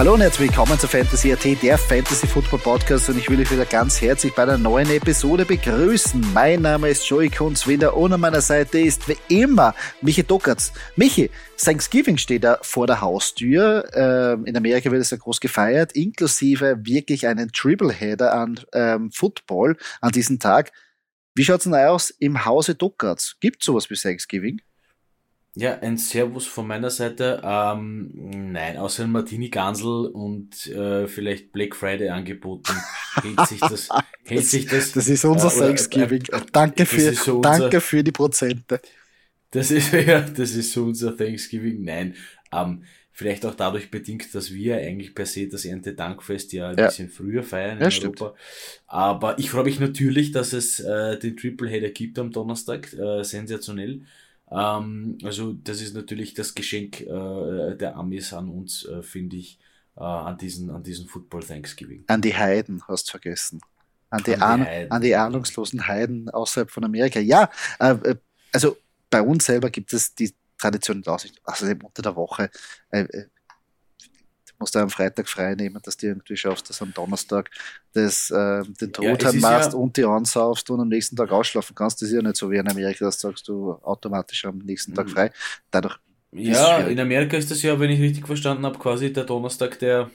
Hallo und herzlich willkommen zu Fantasy AT, der Fantasy Football Podcast und ich will euch wieder ganz herzlich bei einer neuen Episode begrüßen. Mein Name ist Joey Kunz wieder und an meiner Seite ist wie immer Michi Dockertz. Michi, Thanksgiving steht da vor der Haustür. Ähm, in Amerika wird es ja groß gefeiert, inklusive wirklich einen Tripleheader an ähm, Football an diesem Tag. Wie schaut's denn aus im Hause Dockertz? Gibt sowas wie Thanksgiving? Ja, ein Servus von meiner Seite. Ähm, nein, außer ein Martini Gansel und äh, vielleicht Black Friday angeboten, hält sich das. hält das, sich das, das ist unser äh, Thanksgiving. Äh, danke, für, so unser, danke für die Prozente. Das ist ja, das ist so unser Thanksgiving. Nein, ähm, vielleicht auch dadurch bedingt, dass wir eigentlich per se das Erntedankfest ja ein ja. bisschen früher feiern in ja, Europa. Stimmt. Aber ich freue mich natürlich, dass es äh, den Tripleheader gibt am Donnerstag. Äh, sensationell. Ähm, also das ist natürlich das Geschenk äh, der Amis an uns, äh, finde ich, äh, an diesen, an diesen Football Thanksgiving. An die Heiden hast du vergessen. An die, an die, Heiden. an die ahnungslosen Heiden außerhalb von Amerika. Ja, äh, äh, also bei uns selber gibt es die Tradition, also unter der Woche äh, musst du am Freitag frei nehmen, dass du irgendwie schaffst, dass am Donnerstag das, äh, den Truthahn ja, machst ja und die ansaufst und am nächsten Tag ausschlafen kannst. Das ist ja nicht so wie in Amerika, dass du sagst du automatisch am nächsten Tag mhm. frei. Dadurch ja, in Amerika ist das ja, wenn ich richtig verstanden habe, quasi der Donnerstag der,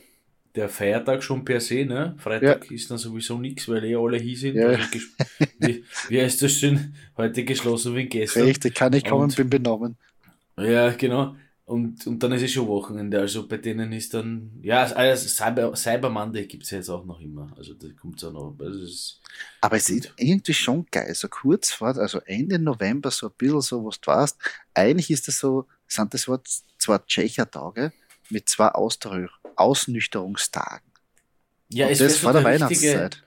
der Feiertag schon per se, ne? Freitag ja. ist dann sowieso nichts, weil eh alle hier sind. Ja. Also, wie, wie heißt das schön? Heute geschlossen wie gestern. Richtig, kann ich kommen, bin benommen. Ja, genau. Und, und dann ist es schon Wochenende. Also bei denen ist dann, ja, also Cyber, Cyber Monday gibt es ja jetzt auch noch immer. Also da kommt es auch noch. Also Aber es ist irgendwie schon geil. So kurz vor, also Ende November, so ein bisschen so, was du weißt. Eigentlich ist das so, sind das zwar Tschecher-Tage mit zwei Austausch, Ausnüchterungstagen. Ja, und es das vor so der Weihnachtszeit.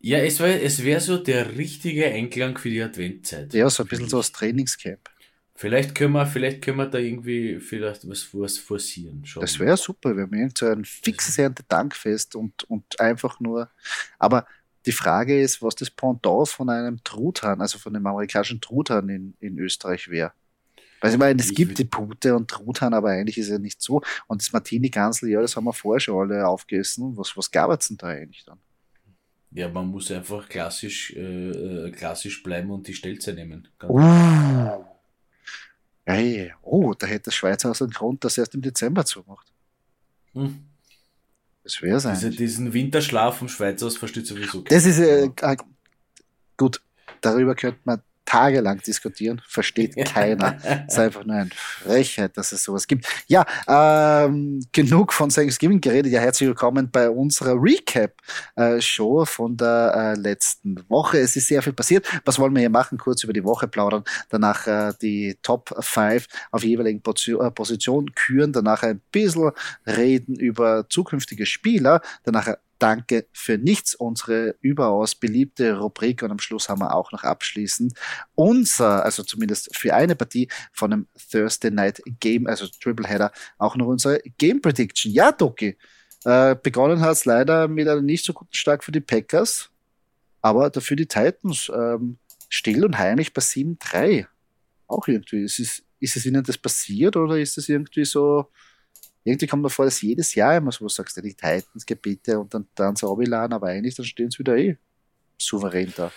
Ja, es wäre es wär so der richtige Einklang für die Adventzeit. Ja, so ein bisschen so das Trainingscamp. Vielleicht können wir, vielleicht können wir da irgendwie vielleicht was, was forcieren. Schauen. Das wäre super, wir haben so ein fixes Erntedankfest und, und einfach nur. Aber die Frage ist, was das Pendant von einem Truthahn, also von einem amerikanischen Truthahn in, in Österreich wäre. Weil ich meine, es gibt die Pute und Truthahn, aber eigentlich ist es ja nicht so. Und das Martini-Gansel, ja, das haben wir vorher schon alle aufgegessen. Was, was gab es denn da eigentlich dann? Ja, man muss einfach klassisch, äh, äh klassisch bleiben und die Stelze nehmen. Uh. Hey, oh, da hätte das Schweizer einen Grund, dass er erst im Dezember zumacht. Hm. Das wäre sein. Diese, diesen Winterschlaf vom Schweizer aus versteht sowieso. Das ist äh, gut. Darüber könnte man tagelang diskutieren, versteht keiner. Es ist einfach nur eine Frechheit, dass es sowas gibt. Ja, ähm, genug von Thanksgiving geredet. Ja, herzlich willkommen bei unserer Recap-Show von der äh, letzten Woche. Es ist sehr viel passiert. Was wollen wir hier machen? Kurz über die Woche plaudern, danach äh, die Top 5 auf jeweiligen Position, äh, Position küren, danach ein bisschen reden über zukünftige Spieler, danach Danke für nichts, unsere überaus beliebte Rubrik. Und am Schluss haben wir auch noch abschließend unser, also zumindest für eine Partie von einem Thursday Night Game, also Tripleheader, auch noch unsere Game Prediction. Ja, Doki, äh, begonnen hat es leider mit einem nicht so guten Start für die Packers, aber dafür die Titans ähm, still und heimlich bei 7-3. Auch irgendwie. Ist es, ist es ihnen das passiert oder ist es irgendwie so, irgendwie kommt mir vor, dass jedes Jahr immer so sagst, du, die Titans, Gebiete und dann, dann so runterladen, aber eigentlich dann stehen sie wieder eh souverän da.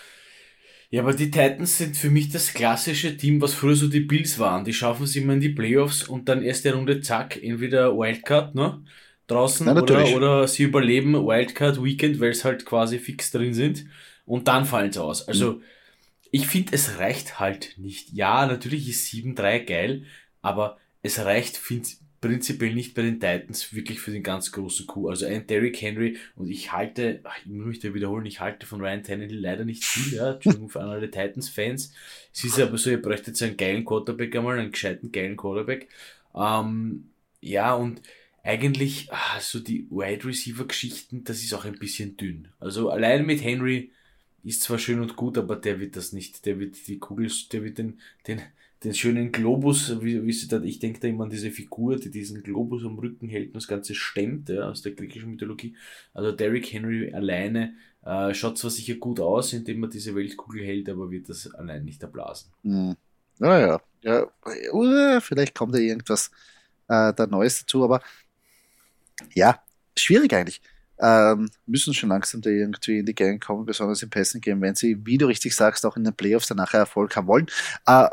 Ja, aber die Titans sind für mich das klassische Team, was früher so die Bills waren. Die schaffen es immer in die Playoffs und dann erste Runde, zack, entweder Wildcard, ne? Draußen Nein, oder, oder sie überleben Wildcard Weekend, weil es halt quasi fix drin sind und dann fallen sie aus. Also, mhm. ich finde, es reicht halt nicht. Ja, natürlich ist 7-3 geil, aber es reicht, finde prinzipiell nicht bei den Titans wirklich für den ganz großen Coup. Also ein Derrick Henry und ich halte, ich muss mich da wiederholen, ich halte von Ryan Tannehill leider nicht viel, ja, Entschuldigung für alle Titans-Fans. Es ist aber so, ihr bräuchtet einen geilen Quarterback einmal, einen gescheiten geilen Quarterback. Ähm, ja, und eigentlich, ach, so die Wide Receiver-Geschichten, das ist auch ein bisschen dünn. Also allein mit Henry ist zwar schön und gut, aber der wird das nicht, der wird die Kugel, der wird den, den, den schönen Globus, wie, wie sie da, ich denke da immer an diese Figur, die diesen Globus am Rücken hält und das Ganze stemmt, ja, aus der griechischen Mythologie. Also Derrick Henry alleine äh, schaut zwar sicher gut aus, indem er diese Weltkugel hält, aber wird das allein nicht erblasen. Hm. Naja, ja, uh, vielleicht kommt da irgendwas äh, da Neues dazu, aber ja, schwierig eigentlich. Ähm, müssen schon langsam da irgendwie in die Gang kommen, besonders im Passing Game, wenn sie, wie du richtig sagst, auch in den Playoffs dann nachher Erfolg haben wollen. Äh,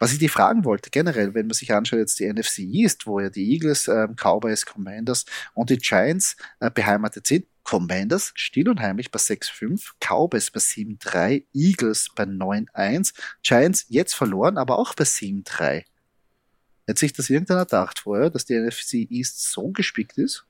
was ich dir fragen wollte, generell, wenn man sich anschaut, jetzt die NFC East, wo ja die Eagles, ähm, Cowboys, Commanders und die Giants äh, beheimatet sind, Commanders still und heimlich bei 6-5, Cowboys bei 7-3, Eagles bei 9-1, Giants jetzt verloren, aber auch bei 7-3. Hätte sich das irgendeiner gedacht vorher, dass die NFC East so gespickt ist?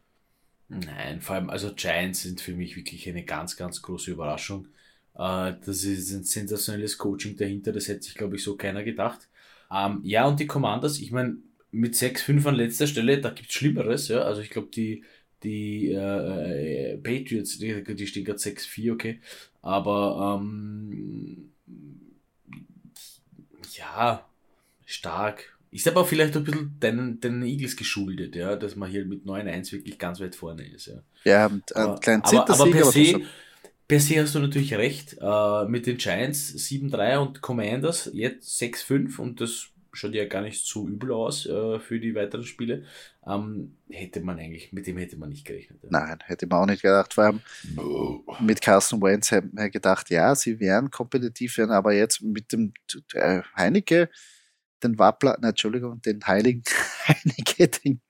Nein, vor allem, also Giants sind für mich wirklich eine ganz, ganz große Überraschung. Äh, das ist ein sensationelles Coaching dahinter, das hätte sich, glaube ich, so keiner gedacht. Ähm, ja, und die Commanders, ich meine, mit 6-5 an letzter Stelle, da gibt's Schlimmeres, ja. Also ich glaube, die, die äh, Patriots, die, die stehen gerade 6-4, okay. Aber ähm, ja, stark. Ist aber vielleicht ein bisschen deinen, deinen Eagles geschuldet, ja, dass man hier mit 9-1 wirklich ganz weit vorne ist. Ja, ja einen kleinen aber, aber per se, per se hast du natürlich recht. Äh, mit den Giants 7-3 und Commanders jetzt 6-5 und das schaut ja gar nicht so übel aus äh, für die weiteren Spiele. Ähm, hätte man eigentlich, mit dem hätte man nicht gerechnet. Ja. Nein, hätte man auch nicht gedacht. Vor allem no. mit Carsten Wentz hätte man gedacht, ja, sie wären kompetitiv, werden aber jetzt mit dem äh, Heineke, den Wappler, nein, Entschuldigung, den Heiligen Heineke, den,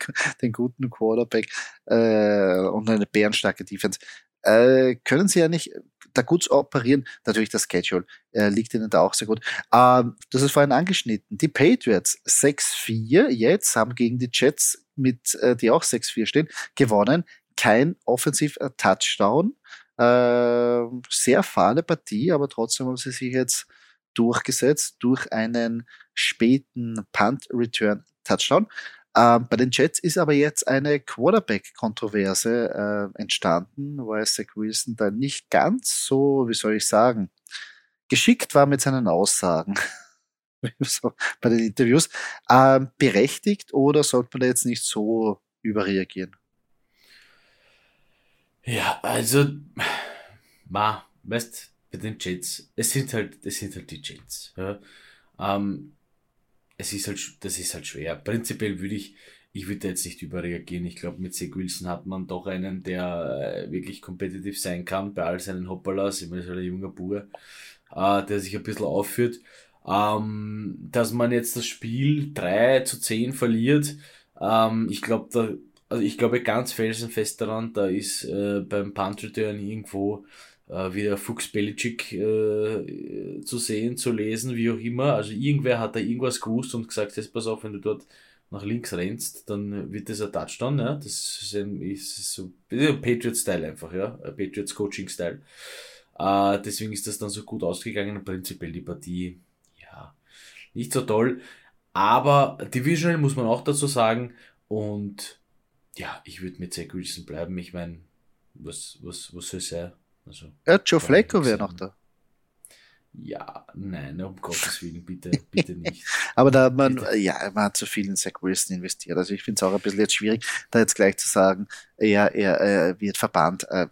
den guten Quarterback äh, und eine bärenstarke Defense äh, können sie ja nicht da gut operieren. Natürlich das Schedule äh, liegt ihnen da auch sehr gut. Ähm, das ist vorhin angeschnitten. Die Patriots 6-4 jetzt haben gegen die Jets mit, äh, die auch 6-4 stehen, gewonnen. Kein Offensiv-Touchdown. Äh, sehr fahle Partie, aber trotzdem haben sie sich jetzt durchgesetzt durch einen späten Punt-Return-Touchdown. Ähm, bei den Jets ist aber jetzt eine Quarterback-Kontroverse äh, entstanden, weil Zach Wilson da nicht ganz so, wie soll ich sagen, geschickt war mit seinen Aussagen. so, bei den Interviews. Ähm, berechtigt oder sollte man da jetzt nicht so überreagieren? Ja, also, ma, weißt, bei den Jets, es sind halt, es sind halt die Jets. Ja. Ähm, es ist halt, das ist halt schwer. Prinzipiell würde ich, ich würde jetzt nicht überreagieren. Ich glaube, mit Zach Wilson hat man doch einen, der äh, wirklich kompetitiv sein kann bei all seinen Hoppalas. Meine, ist halt ein junger Bur, äh, der sich ein bisschen aufführt. Ähm, dass man jetzt das Spiel 3 zu 10 verliert, ähm, ich glaube, da, also ich glaube ganz felsenfest daran, da ist äh, beim Punt Return irgendwo äh, wieder Fuchs Belichick äh, zu sehen, zu lesen, wie auch immer. Also irgendwer hat da irgendwas gewusst und gesagt, jetzt pass auf, wenn du dort nach links rennst, dann wird das ein Touchdown, ja. Das ist, ein, ist so Patriots-Style einfach, ja. Patriots-Coaching-Style. Äh, deswegen ist das dann so gut ausgegangen. Prinzipiell die Partie, ja, nicht so toll. Aber Divisional muss man auch dazu sagen. Und ja, ich würde mit Zach Wilson bleiben. Ich meine, was, was, was soll sein? Also, ja, Joe Flacco wäre noch da. Ja, nein, um Gottes Willen, bitte, bitte nicht. Aber da hat man, bitte. ja, man hat zu viel in Zach Wilson investiert. Also ich finde es auch ein bisschen jetzt schwierig, da jetzt gleich zu sagen, er, er, er wird verbannt. Äh,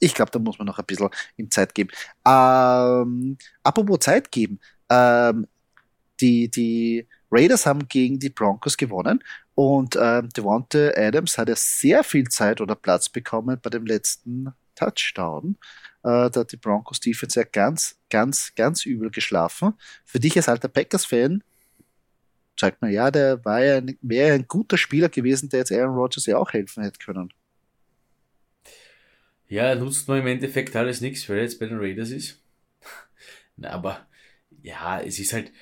ich glaube, da muss man noch ein bisschen ihm Zeit geben. Ähm, apropos Zeit geben, ähm, die, die Raiders haben gegen die Broncos gewonnen und ähm, Devonta Adams hat ja sehr viel Zeit oder Platz bekommen bei dem letzten Touchdown. Äh, da hat die Broncos Defense ja ganz, ganz, ganz übel geschlafen. Für dich als alter Packers-Fan sagt man, ja, der war ja ein, wäre ein guter Spieler gewesen, der jetzt Aaron Rodgers ja auch helfen hätte können. Ja, nutzt man im Endeffekt alles nichts, weil er jetzt bei den Raiders ist. Na, aber ja, es ist halt,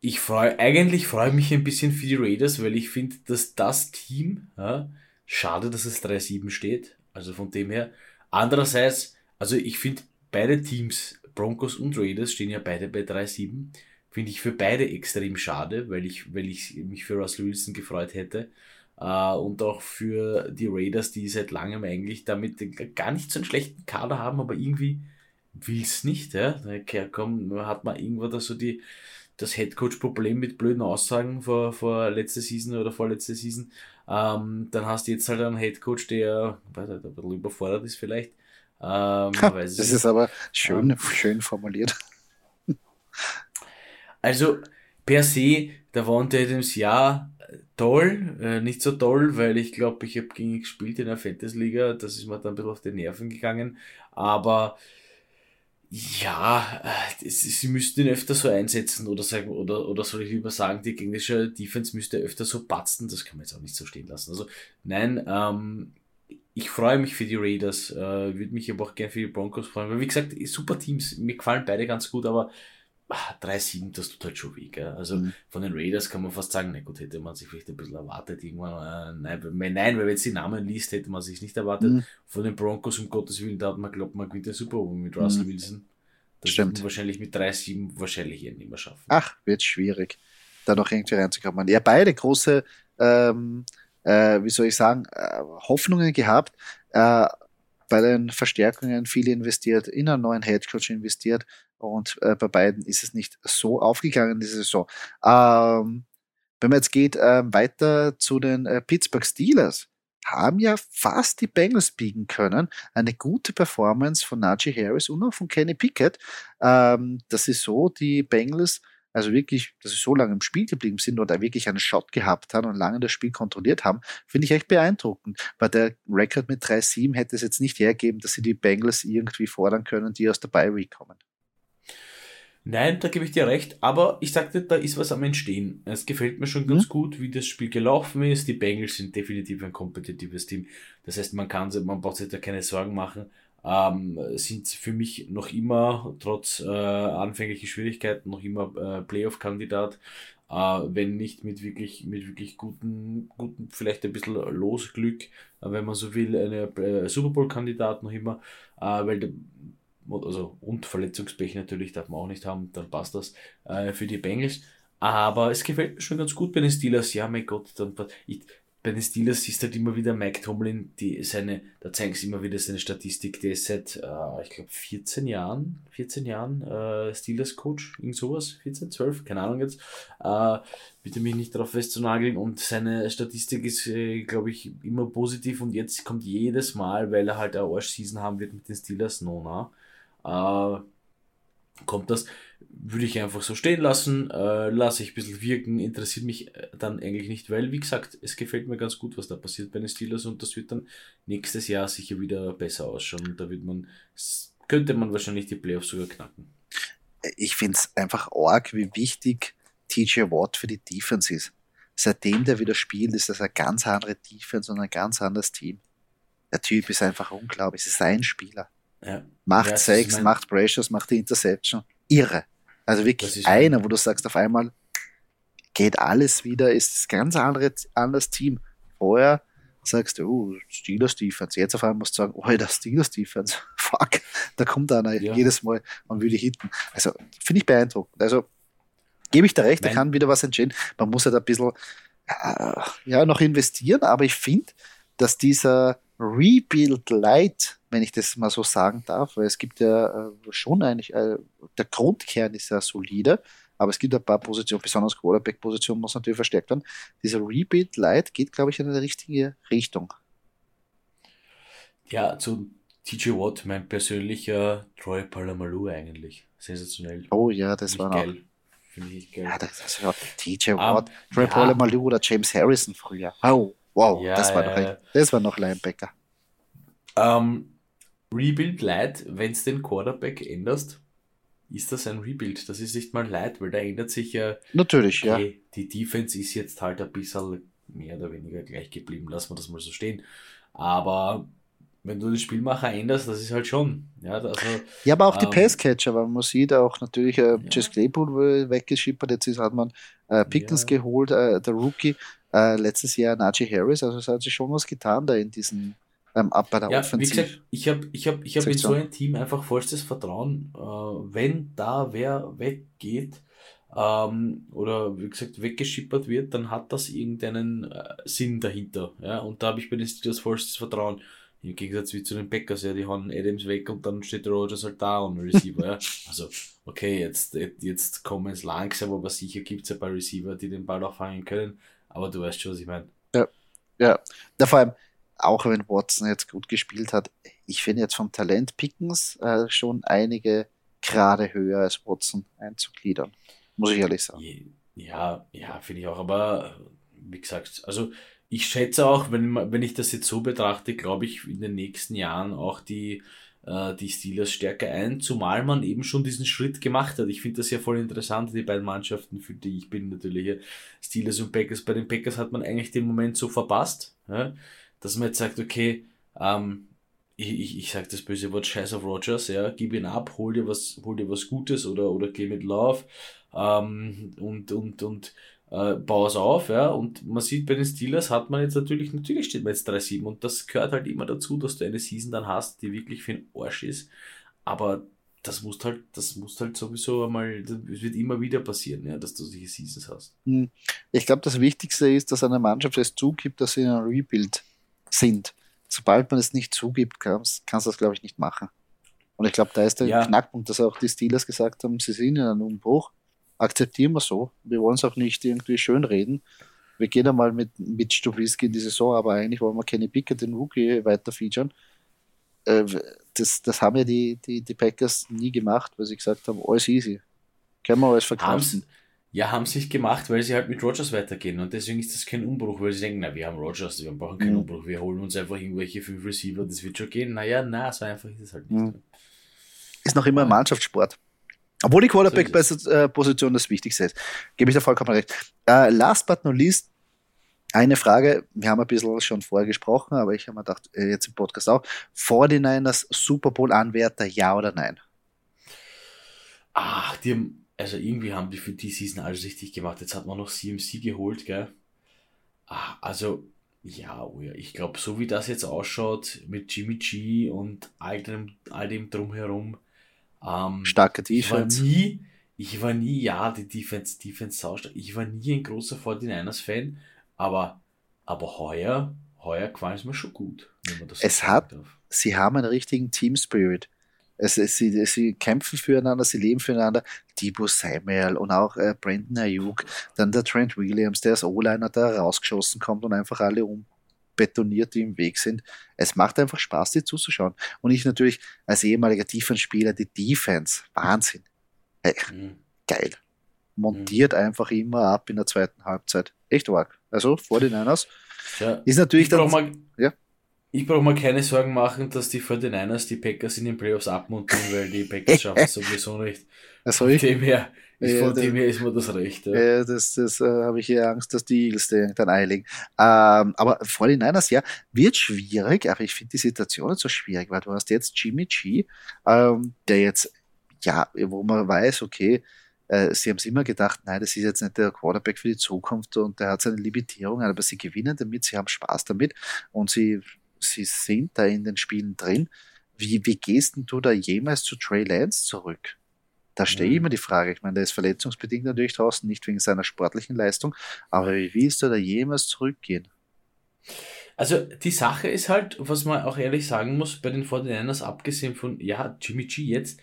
ich freue, eigentlich freue mich ein bisschen für die Raiders, weil ich finde, dass das Team, ja, schade, dass es 3-7 steht, also von dem her. Andererseits, also ich finde beide Teams, Broncos und Raiders, stehen ja beide bei 3-7. Finde ich für beide extrem schade, weil ich, weil ich mich für Russell Wilson gefreut hätte. Uh, und auch für die Raiders, die seit langem eigentlich damit gar nicht so einen schlechten Kader haben, aber irgendwie will es nicht. Ja? Da kommt, hat man irgendwo da so die, das Headcoach-Problem mit blöden Aussagen vor, vor letzter Season oder vorletzte Season. Ähm, dann hast du jetzt halt einen Headcoach, der weiß nicht, ein bisschen überfordert ist vielleicht. Ähm, das ist aber schön, ähm, schön formuliert. Also, per se, der Wante Adams ja toll, äh, nicht so toll, weil ich glaube, ich habe gegen ihn gespielt in der Fantasy-Liga, das ist mir dann ein bisschen auf die Nerven gegangen, aber ja, äh, sie müssten ihn öfter so einsetzen oder sagen, oder, oder soll ich lieber sagen, die gegnerische Defense müsste öfter so batzen, das kann man jetzt auch nicht so stehen lassen. Also, nein, ähm, ich freue mich für die Raiders, äh, würde mich aber auch gerne für die Broncos freuen, weil wie gesagt, super Teams, mir gefallen beide ganz gut, aber 3-7, das tut halt schon weh. Gell? Also mhm. von den Raiders kann man fast sagen, na gut, hätte man sich vielleicht ein bisschen erwartet irgendwann. Äh, nein, nein, weil wenn jetzt die Namen liest, hätte man sich nicht erwartet. Mhm. Von den Broncos, um Gottes Willen, da hat man glaubt, man gewinnt den Super Bowl mit Russell mhm. Wilson. Das Stimmt. wahrscheinlich mit 3-7 wahrscheinlich eher nicht mehr schaffen. Ach, wird schwierig, da noch irgendwie reinzukommen. Ja, beide große, ähm, äh, wie soll ich sagen, äh, Hoffnungen gehabt. Äh, bei den Verstärkungen viel investiert, in einen neuen Headcoach investiert und äh, bei beiden ist es nicht so aufgegangen diese Saison. Ähm, wenn man jetzt geht äh, weiter zu den äh, Pittsburgh Steelers, haben ja fast die Bengals biegen können. Eine gute Performance von Najee Harris und auch von Kenny Pickett. Ähm, das ist so, die Bengals also wirklich, dass sie so lange im Spiel geblieben sind oder wirklich einen Shot gehabt haben und lange das Spiel kontrolliert haben, finde ich echt beeindruckend. Weil der Rekord mit 3-7 hätte es jetzt nicht hergeben, dass sie die Bengals irgendwie fordern können, die aus der Bye kommen. Nein, da gebe ich dir recht, aber ich sagte, da ist was am Entstehen. Es gefällt mir schon ganz mhm. gut, wie das Spiel gelaufen ist. Die Bengals sind definitiv ein kompetitives Team. Das heißt, man kann, man braucht sich da keine Sorgen machen ähm, sind für mich noch immer, trotz äh, anfänglichen Schwierigkeiten, noch immer äh, Playoff-Kandidat. Äh, wenn nicht mit wirklich, mit wirklich guten, guten, vielleicht ein bisschen Losglück, äh, wenn man so will, eine äh, Super Bowl-Kandidat noch immer, äh, weil also und Verletzungspech natürlich darf man auch nicht haben, dann passt das äh, für die Bengals. Aber es gefällt mir schon ganz gut bei den Steelers. Ja, mein Gott, dann, ich, bei den Steelers du halt immer wieder Mike Tomlin, die seine, da zeigen sie immer wieder seine Statistik, der ist seit, äh, ich glaube, 14 Jahren, 14 Jahren äh, Steelers Coach, irgend sowas, 14, 12, keine Ahnung jetzt, äh, bitte mich nicht darauf festzunageln und seine Statistik ist, äh, glaube ich, immer positiv und jetzt kommt jedes Mal, weil er halt eine Arsch-Season haben wird mit den Steelers, no, na, äh, kommt das, würde ich einfach so stehen lassen, äh, lasse ich ein bisschen wirken, interessiert mich äh, dann eigentlich nicht, weil, wie gesagt, es gefällt mir ganz gut, was da passiert bei den Steelers und das wird dann nächstes Jahr sicher wieder besser ausschauen und da wird man, könnte man wahrscheinlich die Playoffs sogar knacken. Ich finde es einfach arg, wie wichtig TJ Watt für die Defense ist. Seitdem der wieder spielt, ist das eine ganz andere Defense und ein ganz anderes Team. Der Typ ist einfach unglaublich, es ist ein Spieler. Ja. Macht ja, Sex, macht Pressures, macht die Interception. Irre. Also wirklich einer, wo du sagst auf einmal, geht alles wieder, ist das ganz andere, anderes Team. Vorher sagst du, oh, Steelers Defense. Jetzt auf einmal musst du sagen, oh, das Steelers Defense. Fuck, da kommt einer ja. jedes Mal und will dich hitten. Also, finde ich beeindruckend. Also, gebe ich da recht, da kann wieder was entstehen. Man muss halt ein bisschen, äh, ja, noch investieren, aber ich finde, dass dieser Rebuild Light, wenn ich das mal so sagen darf, weil es gibt ja äh, schon eigentlich, äh, der Grundkern ist ja solide, aber es gibt ein paar Positionen, besonders Quarterback-Positionen muss natürlich verstärkt werden. Dieser Rebuild Light geht, glaube ich, in eine richtige Richtung. Ja, zu TJ Watt, mein persönlicher Troy Palamalu eigentlich. Sensationell. Oh ja, das war geil. Finde ich geil. Ja, das, das war TJ Watt, um, Troy ja. Palamalu oder James Harrison früher. Oh. Wow, ja, das, war noch, ein, das war noch Linebacker. Ähm, Rebuild Light, wenn es den Quarterback änderst, ist das ein Rebuild. Das ist nicht mal Light, weil da ändert sich ja. Natürlich, okay, ja. Die Defense ist jetzt halt ein bisschen mehr oder weniger gleich geblieben, lassen wir das mal so stehen. Aber wenn du den Spielmacher änderst, das ist halt schon. Ja, also, ja aber auch die ähm, Passcatcher, weil man sieht auch natürlich, äh, ja. Jess Claypool weggeschippert, jetzt ist, hat man äh, Pickens ja. geholt, äh, der Rookie äh, letztes Jahr Najee Harris, also es hat sich schon was getan da in diesen ähm, ab bei der ja, Offensiv. Wie gesagt, ich habe ich hab, ich hab in so ein Team einfach vollstes Vertrauen, äh, wenn da wer weggeht ähm, oder wie gesagt weggeschippert wird, dann hat das irgendeinen äh, Sinn dahinter. Ja? Und da habe ich bei den Steelers vollstes Vertrauen. Im Gegensatz wie zu den Packers, ja, die hauen Adams weg und dann steht Rogers halt da und Receiver, ja. Also, okay, jetzt, jetzt kommen es langsam, aber sicher gibt es ein paar Receiver, die den Ball auch fangen können. Aber du weißt schon, was ich meine. Ja, ja. ja. Vor allem, auch wenn Watson jetzt gut gespielt hat, ich finde jetzt vom Talent Pickens äh, schon einige gerade höher als Watson einzugliedern. Muss ich ehrlich sagen. Ja, ja, finde ich auch. Aber wie gesagt, also ich schätze auch, wenn, wenn ich das jetzt so betrachte, glaube ich, in den nächsten Jahren auch die, äh, die Steelers stärker ein, zumal man eben schon diesen Schritt gemacht hat. Ich finde das ja voll interessant, die beiden Mannschaften, für die ich bin natürlich hier, Steelers und Packers. Bei den Packers hat man eigentlich den Moment so verpasst, ja, dass man jetzt sagt, okay, ähm, ich, ich, ich sage das böse Wort Scheiß auf Rogers, ja, gib ihn ab, hol dir was, hol dir was Gutes oder, oder geh mit Love ähm, und, und, und äh, bau es auf, ja, und man sieht bei den Steelers hat man jetzt natürlich, natürlich steht man jetzt 3-7 und das gehört halt immer dazu, dass du eine Season dann hast, die wirklich für den Arsch ist, aber das muss halt, das muss halt sowieso einmal, das wird immer wieder passieren, ja, dass du solche Seasons hast. Hm. Ich glaube, das Wichtigste ist, dass eine Mannschaft es zugibt, dass sie in einem Rebuild sind. Sobald man es nicht zugibt, kannst, kannst du das, glaube ich, nicht machen. Und ich glaube, da ist der ja. Knackpunkt, dass auch die Steelers gesagt haben, sie sind in einem Umbruch akzeptieren wir so. Wir wollen es auch nicht irgendwie schönreden. Wir gehen einmal mit, mit Stubisky in die Saison, aber eigentlich wollen wir Kenny Pickett, den Rookie, weiter featuren. Äh, das, das haben ja die, die, die Packers nie gemacht, weil sie gesagt haben, alles easy. Können wir alles verkaufen. Ja, haben sich gemacht, weil sie halt mit Rogers weitergehen und deswegen ist das kein Umbruch, weil sie denken, na, wir haben Rogers, wir brauchen keinen mhm. Umbruch, wir holen uns einfach irgendwelche fünf Receiver, das wird schon gehen. Naja, na, so einfach ist es halt nicht. Mhm. Ist noch immer ein Mannschaftssport. Obwohl die Quarterback-Position das Wichtigste ist. Gebe ich da vollkommen recht. Uh, last but not least, eine Frage, wir haben ein bisschen schon vorher gesprochen, aber ich habe mir gedacht, äh, jetzt im Podcast auch. 49ers Super Bowl-Anwärter, ja oder nein? Ach, die haben, also irgendwie haben die für die Season alles richtig gemacht. Jetzt hat man noch CMC geholt, gell? Ach, also, ja, oh ja, ich glaube, so wie das jetzt ausschaut, mit Jimmy G und all dem, all dem drumherum, ähm, Starke Defense. Ich war nie, ich war nie, ja, die Defense, Defense saustark. Ich war nie ein großer 49ers-Fan, aber, aber heuer, heuer gefallen es mir schon gut, wenn man das so es hat, darf. Sie haben einen richtigen Team-Spirit. Es, es, sie, sie kämpfen füreinander, sie leben füreinander. Debo Samuel und auch äh, Brandon Ayuk, dann der Trent Williams, der als O-Liner da rausgeschossen kommt und einfach alle um, betoniert, die im Weg sind. Es macht einfach Spaß, dir zuzuschauen. Und ich natürlich als ehemaliger Defense-Spieler, die Defense, Wahnsinn. Hey, mhm. Geil. Montiert mhm. einfach immer ab in der zweiten Halbzeit. Echt arg. Also vor den Niners ja, ist natürlich dann. Mal, ja? Ich brauche mal keine Sorgen machen, dass die 49ers die Packers in den Playoffs abmontieren, weil die Packers schaffen es sowieso nicht. Also ich, dem her, ist von dem her ist mir das recht. Ja, ja das, das äh, habe ich eher Angst, dass die Eagles den dann einlegen. Ähm, aber 49ers, ja, wird schwierig, aber ich finde die Situation nicht so schwierig, weil du hast jetzt Jimmy G, ähm, der jetzt, ja, wo man weiß, okay, äh, sie haben es immer gedacht, nein, das ist jetzt nicht der Quarterback für die Zukunft und der hat seine Limitierungen, aber sie gewinnen damit, sie haben Spaß damit und sie, sie sind da in den Spielen drin. Wie, wie gehst denn du da jemals zu Trey Lance zurück? Da stehe ich mhm. immer die Frage. Ich meine, der ist verletzungsbedingt natürlich draußen, nicht wegen seiner sportlichen Leistung, aber wie willst du da jemals zurückgehen? Also die Sache ist halt, was man auch ehrlich sagen muss, bei den 49ers, abgesehen von, ja, Jimmy G jetzt,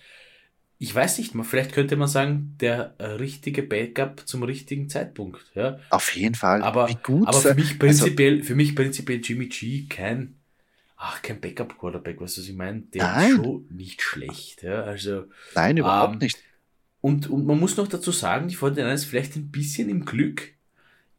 ich weiß nicht mal, vielleicht könnte man sagen, der äh, richtige Backup zum richtigen Zeitpunkt. Ja? Auf jeden Fall. Aber, aber für, mich also prinzipiell, also, für mich prinzipiell Jimmy G kein ach, kein Backup-Quarterback, weißt du, was ich meine? Der Nein. ist schon nicht schlecht. Ja? Also, Nein, überhaupt ähm, nicht. Und, und man muss noch dazu sagen, die 49ers vielleicht ein bisschen im Glück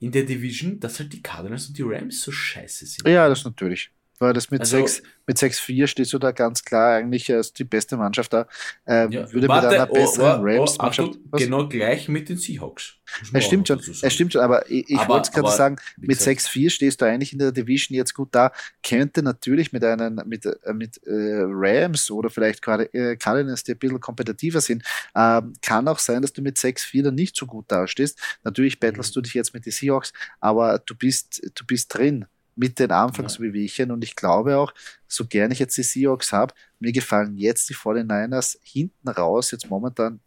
in der Division, dass halt die Cardinals und die Rams so scheiße sind. Ja, das natürlich war das mit also, 6, mit 6-4 stehst du da ganz klar eigentlich als die beste Mannschaft da. Äh, ja, würde warte, mit einer besseren oh, oh, Rams-Mannschaft. Oh, genau gleich mit den Seahawks. Es stimmt schon, es stimmt schon, aber ich, ich wollte gerade sagen, mit 6-4 stehst du eigentlich in der Division jetzt gut da. Könnte natürlich mit einen, mit, äh, mit äh, Rams oder vielleicht gerade äh, Cardinals, die ein bisschen kompetitiver sind, ähm, kann auch sein, dass du mit 6-4 dann nicht so gut dastehst. Natürlich battlest mhm. du dich jetzt mit den Seahawks, aber du bist, du bist drin mit den Anfangsbewegchen. Und ich glaube auch, so gern ich jetzt die Seahawks habe, mir gefallen jetzt die 49ers hinten raus jetzt momentan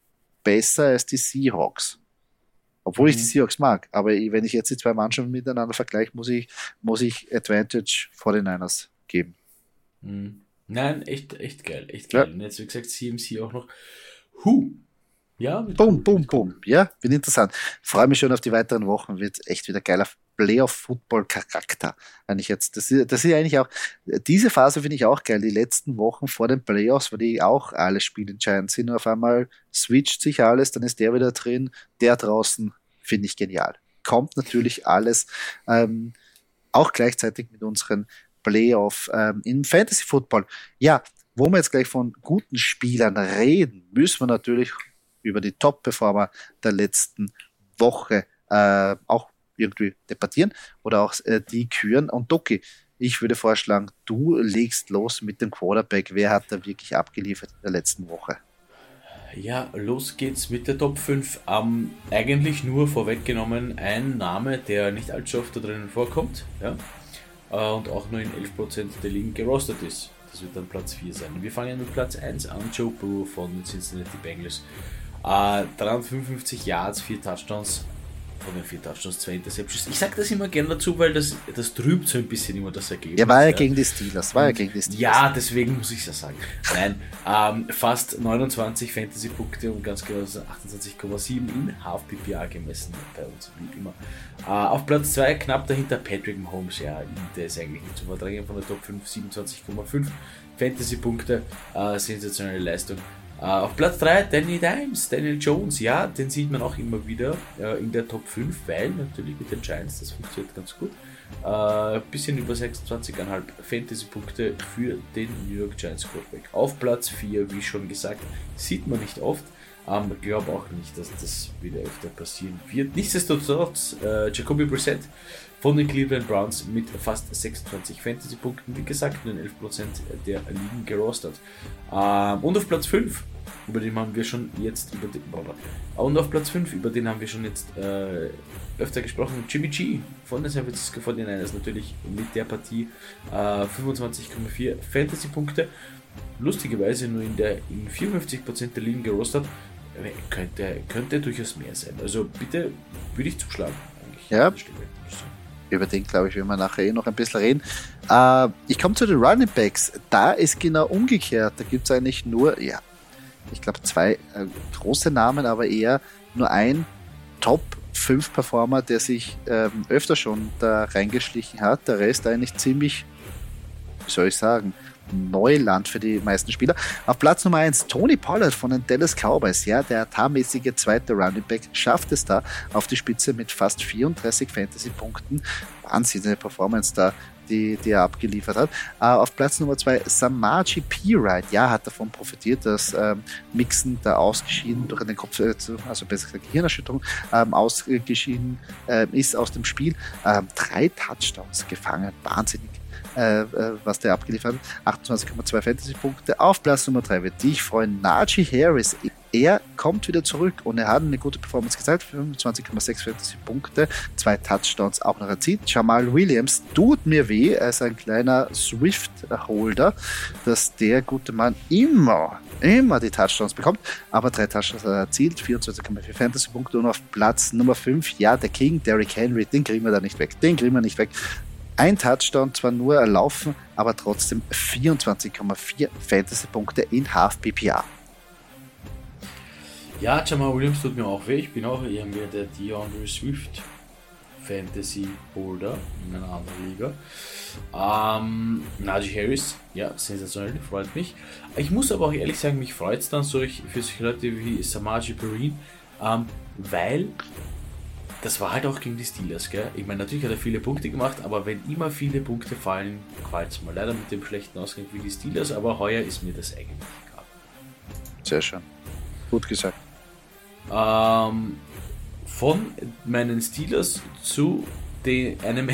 besser als die Seahawks. Obwohl mhm. ich die mhm. Seahawks mag. Aber wenn ich jetzt die zwei Mannschaften miteinander vergleiche, muss ich, muss ich Advantage 49ers geben. Mhm. Nein, echt, echt geil. Echt geil. Ja. Und jetzt, wie gesagt, CMC auch noch. Huh, ja, boom, boom, boom. Ja, wird interessant. Freue mich schon auf die weiteren Wochen. Wird echt wieder geiler Playoff-Football-Charakter. Eigentlich jetzt, das ist, das ist eigentlich auch, diese Phase finde ich auch geil. Die letzten Wochen vor den Playoffs, weil die auch alle spielentscheidend sind. Auf einmal switcht sich alles, dann ist der wieder drin, der draußen, finde ich genial. Kommt natürlich alles ähm, auch gleichzeitig mit unseren Playoff ähm, im Fantasy Football. Ja, wo wir jetzt gleich von guten Spielern reden, müssen wir natürlich über die Top-Performer der letzten Woche äh, auch irgendwie debattieren oder auch äh, die küren. Und Doki, ich würde vorschlagen, du legst los mit dem Quarterback. Wer hat da wirklich abgeliefert in der letzten Woche? Ja, los geht's mit der Top 5. Ähm, eigentlich nur vorweggenommen ein Name, der nicht allzu oft da drinnen vorkommt ja? Äh, und auch nur in 11% der Ligen gerostet ist. Das wird dann Platz 4 sein. Wir fangen mit Platz 1 an, Joe Burrow von Cincinnati Bengals. Äh, 355 Yards, 4 Touchdowns, von den vier Touchdowns, zwei Interceptions. Ich sage das immer gerne dazu, weil das, das trübt so ein bisschen immer das Ergebnis. Ja, war ja, gegen die Steelers, war ja gegen die Steelers. Ja, deswegen muss ich es ja sagen. Nein, ähm, fast 29 Fantasy-Punkte und ganz genau 28,7 in Half-PPA gemessen bei uns, wie immer. Äh, auf Platz 2 knapp dahinter Patrick Mahomes, ja, der ist eigentlich nicht zu verdrängen von der Top 5, 27,5 Fantasy-Punkte, äh, sensationelle Leistung. Uh, auf Platz 3 Danny Dimes, Daniel Jones, ja, den sieht man auch immer wieder uh, in der Top 5, weil natürlich mit den Giants, das funktioniert ganz gut. Uh, bisschen über 26,5 Fantasy-Punkte für den New York Giants Quarterback. Auf Platz 4, wie schon gesagt, sieht man nicht oft. Ähm, glaube auch nicht, dass das wieder öfter passieren wird. Nichtsdestotrotz, äh, Jacoby Brissett von den Cleveland Browns mit fast 26 Fantasy-Punkten, wie gesagt, nur 11% der Ligen gerostet. Ähm, und auf Platz 5, über den haben wir schon jetzt, über den, und auf Platz 5, über den haben wir schon jetzt äh, öfter gesprochen, Jimmy G von den San Francisco 49ers, natürlich mit der Partie äh, 25,4 Fantasy-Punkte. Lustigerweise nur in der in 54% der Ligen gerostet könnte, könnte durchaus mehr sein. Also bitte würde ich zuschlagen. Ja. Über den, glaube ich, werden wir nachher eh noch ein bisschen reden. Äh, ich komme zu den Running Backs. Da ist genau umgekehrt. Da gibt es eigentlich nur, ja, ich glaube, zwei äh, große Namen, aber eher nur ein Top 5 Performer, der sich ähm, öfter schon da reingeschlichen hat. Der Rest eigentlich ziemlich, wie soll ich sagen, Neuland für die meisten Spieler. Auf Platz Nummer 1 Tony Pollard von den Dallas Cowboys. Ja, der tarmäßige zweite Running Back schafft es da auf die Spitze mit fast 34 Fantasy-Punkten. Wahnsinnige Performance da die, die er abgeliefert hat. Uh, auf Platz Nummer 2 Samaji P-Ride. Ja, hat davon profitiert, dass ähm, Mixen da ausgeschieden durch einen Kopf, äh, also besser gesagt Gehirnerschütterung, ähm, ausgeschieden äh, ist aus dem Spiel. Ähm, drei Touchdowns gefangen. Wahnsinnig äh, äh, was der abgeliefert hat. 28,2 Fantasy-Punkte. Auf Platz Nummer 3 wird dich freuen. Najee Harris. Er kommt wieder zurück und er hat eine gute Performance gezeigt. 25,6 Fantasy-Punkte, zwei Touchdowns auch noch erzielt. Jamal Williams tut mir weh als ein kleiner Swift-Holder, dass der gute Mann immer, immer die Touchdowns bekommt. Aber drei Touchdowns erzielt, 24,4 Fantasy-Punkte und auf Platz Nummer 5, ja, der King, Derrick Henry, den kriegen wir da nicht weg. Den kriegen wir nicht weg. Ein Touchdown zwar nur erlaufen, aber trotzdem 24,4 Fantasy-Punkte in Half PPA. Ja, Jamal Williams tut mir auch weh. Ich bin auch mehr der DeAndre Swift Fantasy Holder in einer anderen Liga. Ähm, Najee Harris, ja, sensationell, freut mich. Ich muss aber auch ehrlich sagen, mich freut es dann solch, für solche Leute wie Samaji Perine, ähm, weil das war halt auch gegen die Steelers, gell? Ich meine, natürlich hat er viele Punkte gemacht, aber wenn immer viele Punkte fallen, qualt's mal. Leider mit dem schlechten Ausgang wie die Steelers, aber heuer ist mir das eigentlich egal. Sehr schön. Gut gesagt. Ähm, von meinen Steelers zu den, einem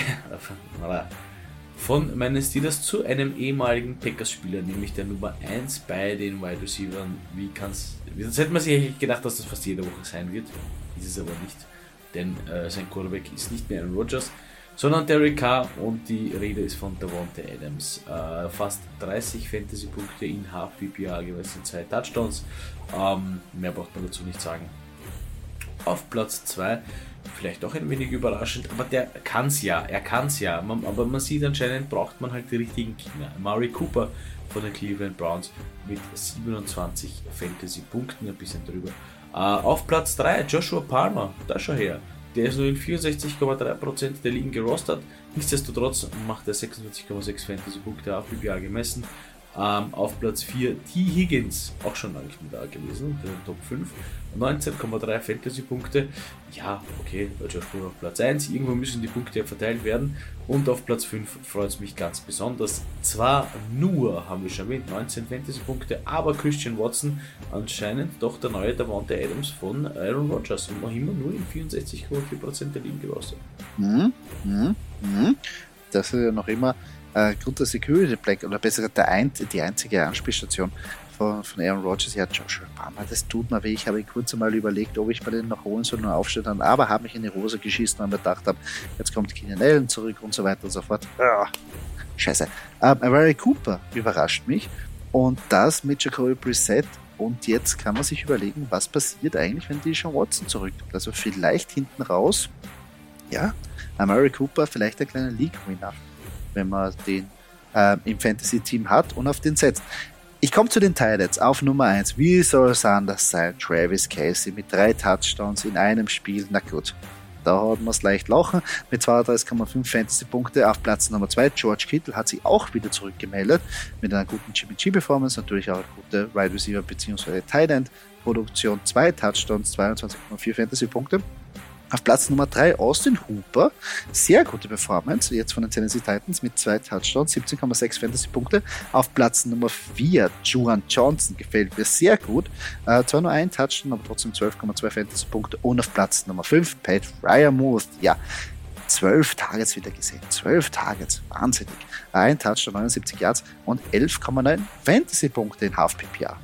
von meinen Steelers zu einem ehemaligen Packers-Spieler, nämlich der Nummer 1 bei den Wide Receivers. Wie kann's. Jetzt hätte man sich eigentlich gedacht, dass das fast jede Woche sein wird. Ist es aber nicht denn äh, sein Quarterback ist nicht mehr Aaron Rodgers, sondern Derek Carr und die Rede ist von Davante Adams. Äh, fast 30 Fantasy-Punkte in Half PPA gewesen, zwei Touchdowns. Ähm, mehr braucht man dazu nicht sagen. Auf Platz 2, vielleicht auch ein wenig überraschend, aber der kann es ja, er kann es ja. Man, aber man sieht anscheinend, braucht man halt die richtigen Kinder. Murray Cooper von den Cleveland Browns mit 27 Fantasy-Punkten, ein bisschen drüber. Uh, auf Platz 3 Joshua Palmer, da schau her. Der ist nur in 64,3% der Ligen gerostet. Nichtsdestotrotz macht er 26,6 Fantasy-Punkte auf PPA gemessen. Ähm, auf Platz 4 T. Higgins, auch schon lange nicht da gewesen, der Top 5. 19,3 Fantasy-Punkte. Ja, okay, deutscher Sprung auf Platz 1. Irgendwo müssen die Punkte ja verteilt werden. Und auf Platz 5 freut es mich ganz besonders. Zwar nur, haben wir schon erwähnt, 19 Fantasy-Punkte, aber Christian Watson anscheinend doch der neue Davante Adams von Aaron Rodgers und noch immer nur in 64,4% der Ligen gerostet. Mhm, mhm, mhm. Das ist ja noch immer äh, Grund der Security Black oder besser gesagt ein, die einzige Anspielstation von, von Aaron Rodgers. Ja, Joshua Palmer, das tut mir weh. Ich habe kurz einmal überlegt, ob ich bei denen noch holen soll und aufstellen, aber habe mich in die Hose geschissen und mir gedacht habe, jetzt kommt Keenan Allen zurück und so weiter und so fort. Ja, scheiße. Ähm, Cooper überrascht mich und das mit Jacoby Brissett und jetzt kann man sich überlegen, was passiert eigentlich, wenn die schon Watson zurückkommt. Also vielleicht hinten raus, ja, Mary Cooper vielleicht ein kleiner League-Winner wenn man den äh, im Fantasy-Team hat und auf den setzt. Ich komme zu den Titans auf Nummer 1. Wie soll es anders sein? Travis Casey mit drei Touchdowns in einem Spiel. Na gut, da hat man es leicht lachen. Mit 32,5 Fantasy-Punkte auf Platz Nummer 2. George Kittle hat sich auch wieder zurückgemeldet mit einer guten GBG-Performance, natürlich auch eine gute Wide Receiver bzw. Tight End Produktion. Zwei Touchdowns, 22,4 Fantasy-Punkte. Auf Platz Nummer 3 Austin Hooper. Sehr gute Performance, jetzt von den Tennessee Titans mit zwei Touchdowns, 17,6 Fantasy-Punkte. Auf Platz Nummer 4 Juan Johnson, gefällt mir sehr gut. Äh, zwar nur ein Touchdown, aber trotzdem 12,2 Fantasy-Punkte. Und auf Platz Nummer 5 Pat Ryermuth. Ja, 12 Targets wieder gesehen. 12 Targets, wahnsinnig. Ein Touchdown, 79 Yards und 11,9 Fantasy-Punkte in Half-PPA.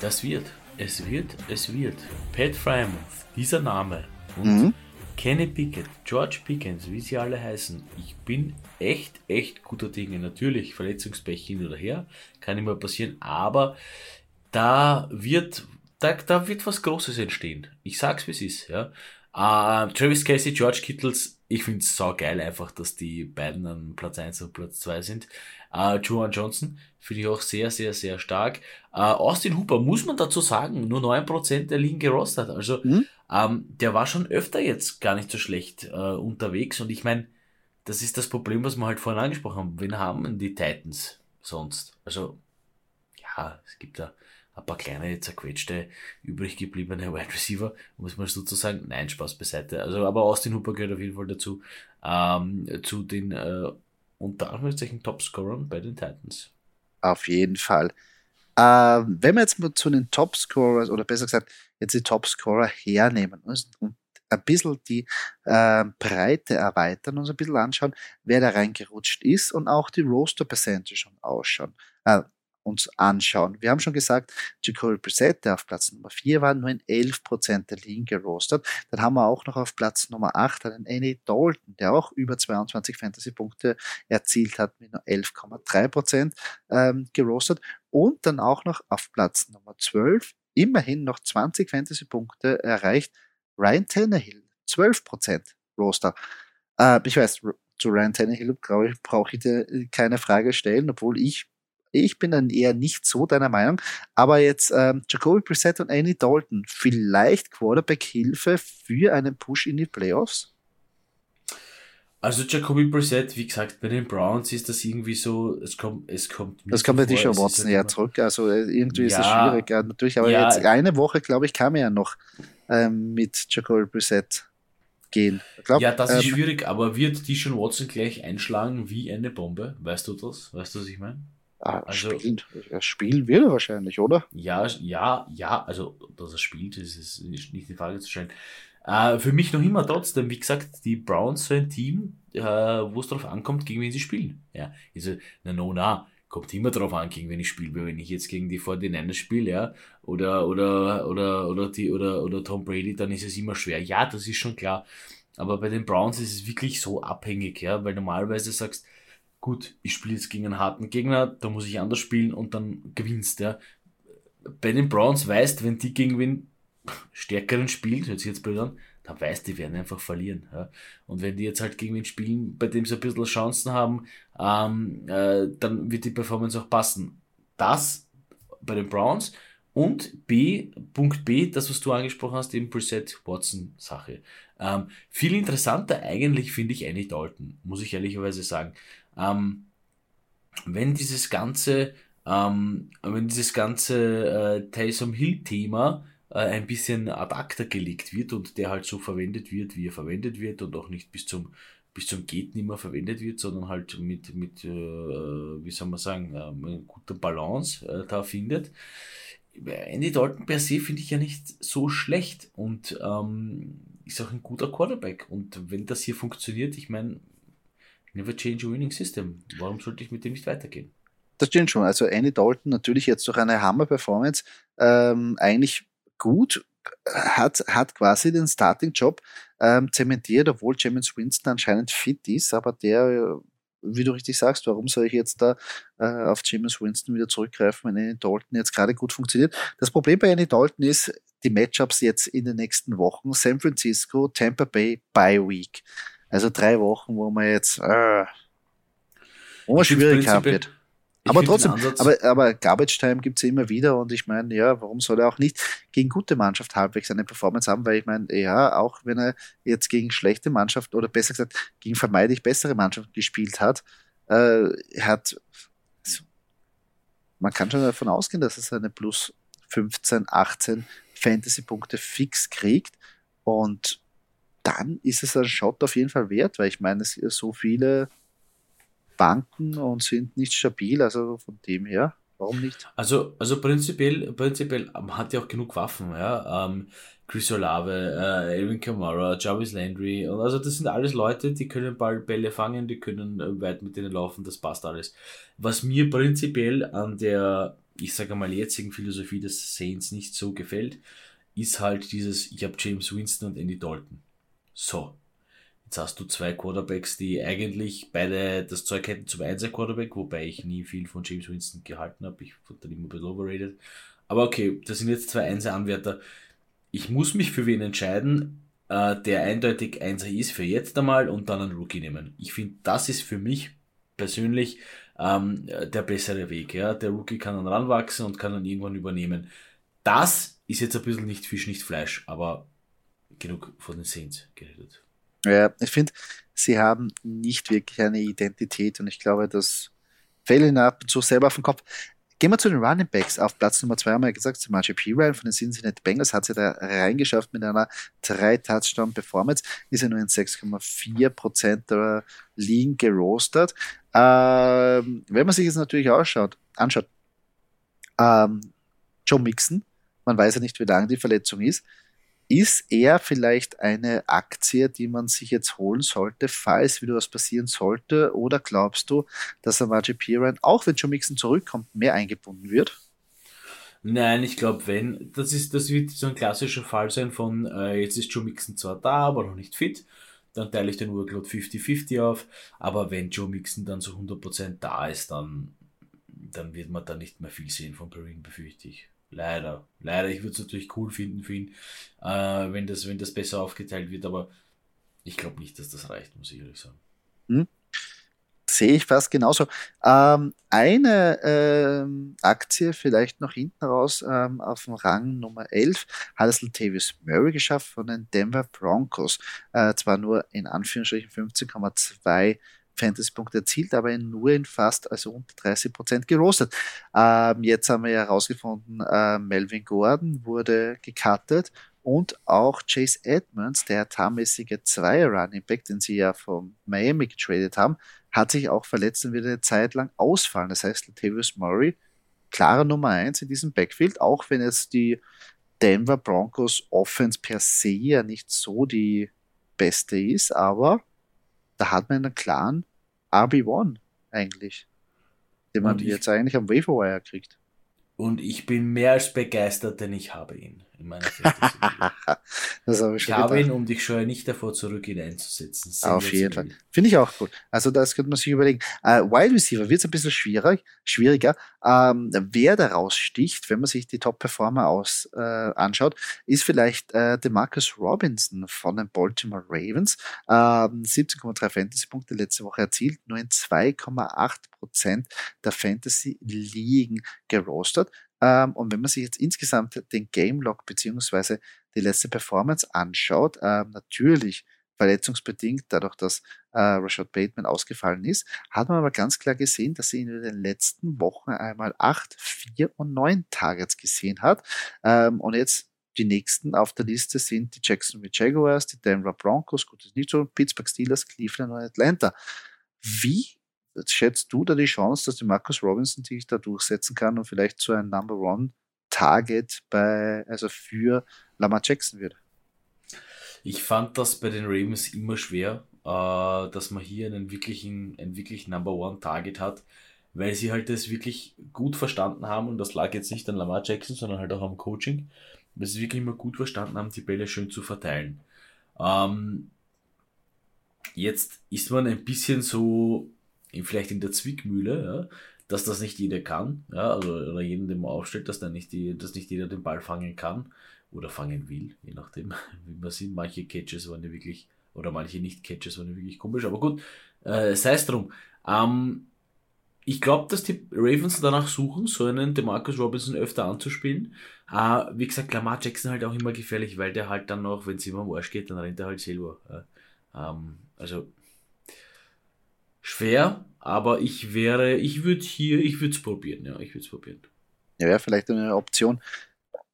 Das wird, es wird, es wird. Pat Frymouth, dieser Name und mhm. Kenny Pickett, George Pickens, wie sie alle heißen. Ich bin echt, echt guter Dinge. Natürlich, Verletzungspech hin oder her, kann immer passieren, aber da wird, da, da wird was Großes entstehen. Ich sag's wie es ist, ja. Uh, Travis Casey, George Kittles, ich finde es geil einfach, dass die beiden an Platz 1 und Platz 2 sind. Uh, Juan Johnson finde ich auch sehr, sehr, sehr stark. Uh, Austin Hooper, muss man dazu sagen, nur 9% der Ligen gerostet. Also mhm. Ähm, der war schon öfter jetzt gar nicht so schlecht äh, unterwegs. Und ich meine, das ist das Problem, was wir halt vorhin angesprochen haben. Wen haben die Titans sonst? Also, ja, es gibt da ein paar kleine, zerquetschte, übrig gebliebene Wide Receiver, muss man sozusagen. Nein, Spaß beiseite. Also, aber Austin Hooper gehört auf jeden Fall dazu, ähm, zu den äh, unter Anführungszeichen Topscorern bei den Titans. Auf jeden Fall. Äh, wenn wir jetzt mal zu den Topscorers oder besser gesagt jetzt die Topscorer hernehmen und ein bisschen die äh, Breite erweitern und uns ein bisschen anschauen, wer da reingerutscht ist und auch die Roster Percentage schon ausschauen. Äh, uns anschauen. Wir haben schon gesagt, Jacoby Brissett, der auf Platz Nummer 4 war, nur in 11% der Ligen gerostet. Dann haben wir auch noch auf Platz Nummer 8 einen Annie Dalton, der auch über 22 Fantasy-Punkte erzielt hat, mit nur 11,3% ähm, gerostet. Und dann auch noch auf Platz Nummer 12 immerhin noch 20 Fantasy-Punkte erreicht, Ryan Tannehill, 12% Roster. Äh, ich weiß, zu Ryan Tannehill brauche ich, brauch ich dir keine Frage stellen, obwohl ich ich bin dann eher nicht so deiner Meinung. Aber jetzt ähm, Jacoby Brissett und Annie Dalton, vielleicht Quarterback-Hilfe für einen Push in die Playoffs? Also Jacoby Brissett, wie gesagt, bei den Browns ist das irgendwie so, es kommt, es kommt. Das kommt natürlich schon Watson ja zurück. Also äh, irgendwie ja, ist es schwierig, ja, natürlich. Aber ja, jetzt eine Woche, glaube ich, kam er ja noch ähm, mit Jacoby Brissett gehen. Glaub, ja, das ähm, ist schwierig, aber wird schon Watson gleich einschlagen wie eine Bombe? Weißt du das? Weißt du, was ich meine? Ah, also, spielen, ja, spielen wird er wahrscheinlich, oder? Ja, ja, ja, also, dass er spielt, ist, ist nicht die Frage zu stellen. Äh, für mich noch immer trotzdem, wie gesagt, die Browns so ein Team, äh, wo es darauf ankommt, gegen wen sie spielen. Ja, also, na, no, na, kommt immer darauf an, gegen wen ich spiele. Wenn ich jetzt gegen die 49ers spiele, ja, oder, oder, oder, oder, die, oder, oder Tom Brady, dann ist es immer schwer. Ja, das ist schon klar. Aber bei den Browns ist es wirklich so abhängig, ja, weil normalerweise sagst, gut, ich spiele jetzt gegen einen harten Gegner, da muss ich anders spielen und dann gewinnst, ja. Bei den Browns weißt, wenn die gegen wen stärkeren spielt, hört sich jetzt blöd an, dann weißt die werden einfach verlieren. Ja. Und wenn die jetzt halt gegen wen spielen, bei dem sie ein bisschen Chancen haben, ähm, äh, dann wird die Performance auch passen. Das bei den Browns und B, Punkt B, das, was du angesprochen hast, eben Preset Watson Sache. Ähm, viel interessanter eigentlich finde ich Annie Dalton, muss ich ehrlicherweise sagen. Ähm, wenn dieses ganze, ähm, wenn dieses ganze äh, Taysom Hill-Thema äh, ein bisschen ad acta gelegt wird und der halt so verwendet wird, wie er verwendet wird und auch nicht bis zum bis zum geht nicht mehr verwendet wird, sondern halt mit, mit äh, wie soll man sagen, äh, guter Balance äh, da findet. Andy Dalton per se finde ich ja nicht so schlecht und ähm, ist auch ein guter Quarterback. Und wenn das hier funktioniert, ich meine, never change a winning system. Warum sollte ich mit dem nicht weitergehen? Das stimmt schon. Also Andy Dalton natürlich jetzt durch eine Hammer-Performance ähm, eigentlich gut, hat, hat quasi den Starting-Job ähm, zementiert, obwohl James Winston anscheinend fit ist, aber der, wie du richtig sagst, warum soll ich jetzt da äh, auf James Winston wieder zurückgreifen, wenn Andy Dalton jetzt gerade gut funktioniert? Das Problem bei Andy Dalton ist, die Matchups jetzt in den nächsten Wochen, San Francisco, Tampa Bay, Bye Week. Also drei Wochen, wo man jetzt äh, wo man schwierig haben wird. Aber trotzdem, aber, aber Garbage Time gibt's ja immer wieder und ich meine, ja, warum soll er auch nicht gegen gute Mannschaft halbwegs eine Performance haben? Weil ich meine, ja, auch wenn er jetzt gegen schlechte Mannschaft oder besser gesagt gegen vermeintlich bessere Mannschaft gespielt hat, äh, hat also, man kann schon davon ausgehen, dass er seine plus 15, 18 Fantasy-Punkte fix kriegt und dann ist es ein Shot auf jeden Fall wert, weil ich meine, es so viele Banken und sind nicht stabil, also von dem her, warum nicht? Also, also prinzipiell, prinzipiell hat ja auch genug Waffen, ja. Ähm, Chris Olave, äh, Elvin Kamara, Jarvis Landry, und also das sind alles Leute, die können Bälle fangen, die können äh, weit mit denen laufen, das passt alles. Was mir prinzipiell an der, ich sage mal, jetzigen Philosophie des Saints nicht so gefällt, ist halt dieses, ich habe James Winston und Andy Dalton. So, Jetzt hast du zwei Quarterbacks, die eigentlich beide das Zeug hätten zum Einser Quarterback, wobei ich nie viel von James Winston gehalten habe. Ich wurde dann immer ein bisschen overrated. Aber okay, das sind jetzt zwei Einser-Anwärter. Ich muss mich für wen entscheiden, äh, der eindeutig Einser ist für jetzt einmal und dann einen Rookie nehmen. Ich finde, das ist für mich persönlich ähm, der bessere Weg. Ja? Der Rookie kann dann ranwachsen und kann dann irgendwann übernehmen. Das ist jetzt ein bisschen nicht Fisch, nicht Fleisch, aber genug von den Saints geredet. Ja, ich finde, sie haben nicht wirklich eine Identität und ich glaube, das fällt ihnen ab und zu selber auf den Kopf. Gehen wir zu den Running Backs. Auf Platz Nummer zwei haben wir ja gesagt, zum Beispiel Ryan von den Cincinnati Bengals hat sie da reingeschafft mit einer 3-Touchdown-Performance. Ist ja nur in 6,4% der Ligen gerostet. Ähm, wenn man sich jetzt natürlich ausschaut, anschaut, ähm, Joe Mixon, man weiß ja nicht, wie lange die Verletzung ist, ist er vielleicht eine Aktie, die man sich jetzt holen sollte, falls wieder was passieren sollte? Oder glaubst du, dass Amaji Piran, auch wenn Joe Mixon zurückkommt, mehr eingebunden wird? Nein, ich glaube, wenn, das ist, das wird so ein klassischer Fall sein von, äh, jetzt ist Joe Mixon zwar da, aber noch nicht fit, dann teile ich den Workload 50-50 auf, aber wenn Joe Mixon dann so 100% da ist, dann, dann wird man da nicht mehr viel sehen von Perrin, befürchte ich. Leider. Leider, ich würde es natürlich cool finden für ihn, äh, wenn, das, wenn das besser aufgeteilt wird, aber ich glaube nicht, dass das reicht, muss ich ehrlich sagen. Hm. Sehe ich fast genauso. Ähm, eine ähm, Aktie vielleicht noch hinten raus ähm, auf dem Rang Nummer 11 hat es Latavius Murray geschafft von den Denver Broncos. Äh, zwar nur in Anführungsstrichen 15,2 Fantasy-Punkte erzielt, aber nur in fast, also unter 30 Prozent gerostet. Ähm, jetzt haben wir herausgefunden, äh, Melvin Gordon wurde gecuttet und auch Chase Edmonds, der tarnmäßige Zweier Running Back, den sie ja von Miami getradet haben, hat sich auch verletzt und wird eine Zeit lang ausfallen. Das heißt, Latavius Murray, klarer Nummer 1 in diesem Backfield, auch wenn jetzt die Denver Broncos Offense per se ja nicht so die beste ist, aber da hat man einen klaren RB1 eigentlich, den man ich, jetzt eigentlich am Waverwire kriegt. Und ich bin mehr als begeistert, denn ich habe ihn in meiner das habe ich schon Ich habe ihn, um dich schon nicht davor zurück, ihn einzusetzen. Sehr Auf jeden Fall. Finde ich auch gut. Also das könnte man sich überlegen. Äh, Wide Receiver wird es ein bisschen schwierig, schwieriger. Ähm, wer da raussticht, wenn man sich die Top-Performer aus äh, anschaut, ist vielleicht äh, Demarcus Robinson von den Baltimore Ravens. Ähm, 17,3 Fantasy-Punkte letzte Woche erzielt, nur in 2,8 Prozent der Fantasy-Ligen gerostet. Ähm, und wenn man sich jetzt insgesamt den Game Log beziehungsweise die letzte Performance anschaut, ähm, natürlich verletzungsbedingt, dadurch, dass äh, Rashad Bateman ausgefallen ist, hat man aber ganz klar gesehen, dass sie in den letzten Wochen einmal acht, vier und neun Targets gesehen hat. Ähm, und jetzt die nächsten auf der Liste sind die Jacksonville Jaguars, die Denver Broncos, gut, das ist nicht so, Pittsburgh Steelers, Cleveland und Atlanta. Wie schätzt du da die Chance, dass die Marcus Robinson sich da durchsetzen kann und vielleicht zu einem Number One Target bei, also für Lamar Jackson wird? Ich fand das bei den Ravens immer schwer, äh, dass man hier einen wirklichen, einen wirklichen Number One Target hat, weil sie halt das wirklich gut verstanden haben und das lag jetzt nicht an Lamar Jackson, sondern halt auch am Coaching, weil sie wirklich immer gut verstanden haben, die Bälle schön zu verteilen. Ähm, jetzt ist man ein bisschen so vielleicht in der Zwickmühle, ja, dass das nicht jeder kann, ja, also, oder jeden, den man aufstellt, dass, dann nicht die, dass nicht jeder den Ball fangen kann oder fangen will, je nachdem, wie man sieht. Manche Catches waren ja wirklich, oder manche Nicht-Catches waren ja wirklich komisch, aber gut, äh, sei es drum. Ähm, ich glaube, dass die Ravens danach suchen, so einen Demarcus Robinson öfter anzuspielen. Äh, wie gesagt, Lamar Jackson halt auch immer gefährlich, weil der halt dann noch, wenn es ihm am Arsch geht, dann rennt er halt selber. Äh, ähm, also schwer, aber ich wäre, ich würde hier, ich würde es probieren, ja, ich würde es probieren. Ja, wäre vielleicht eine Option.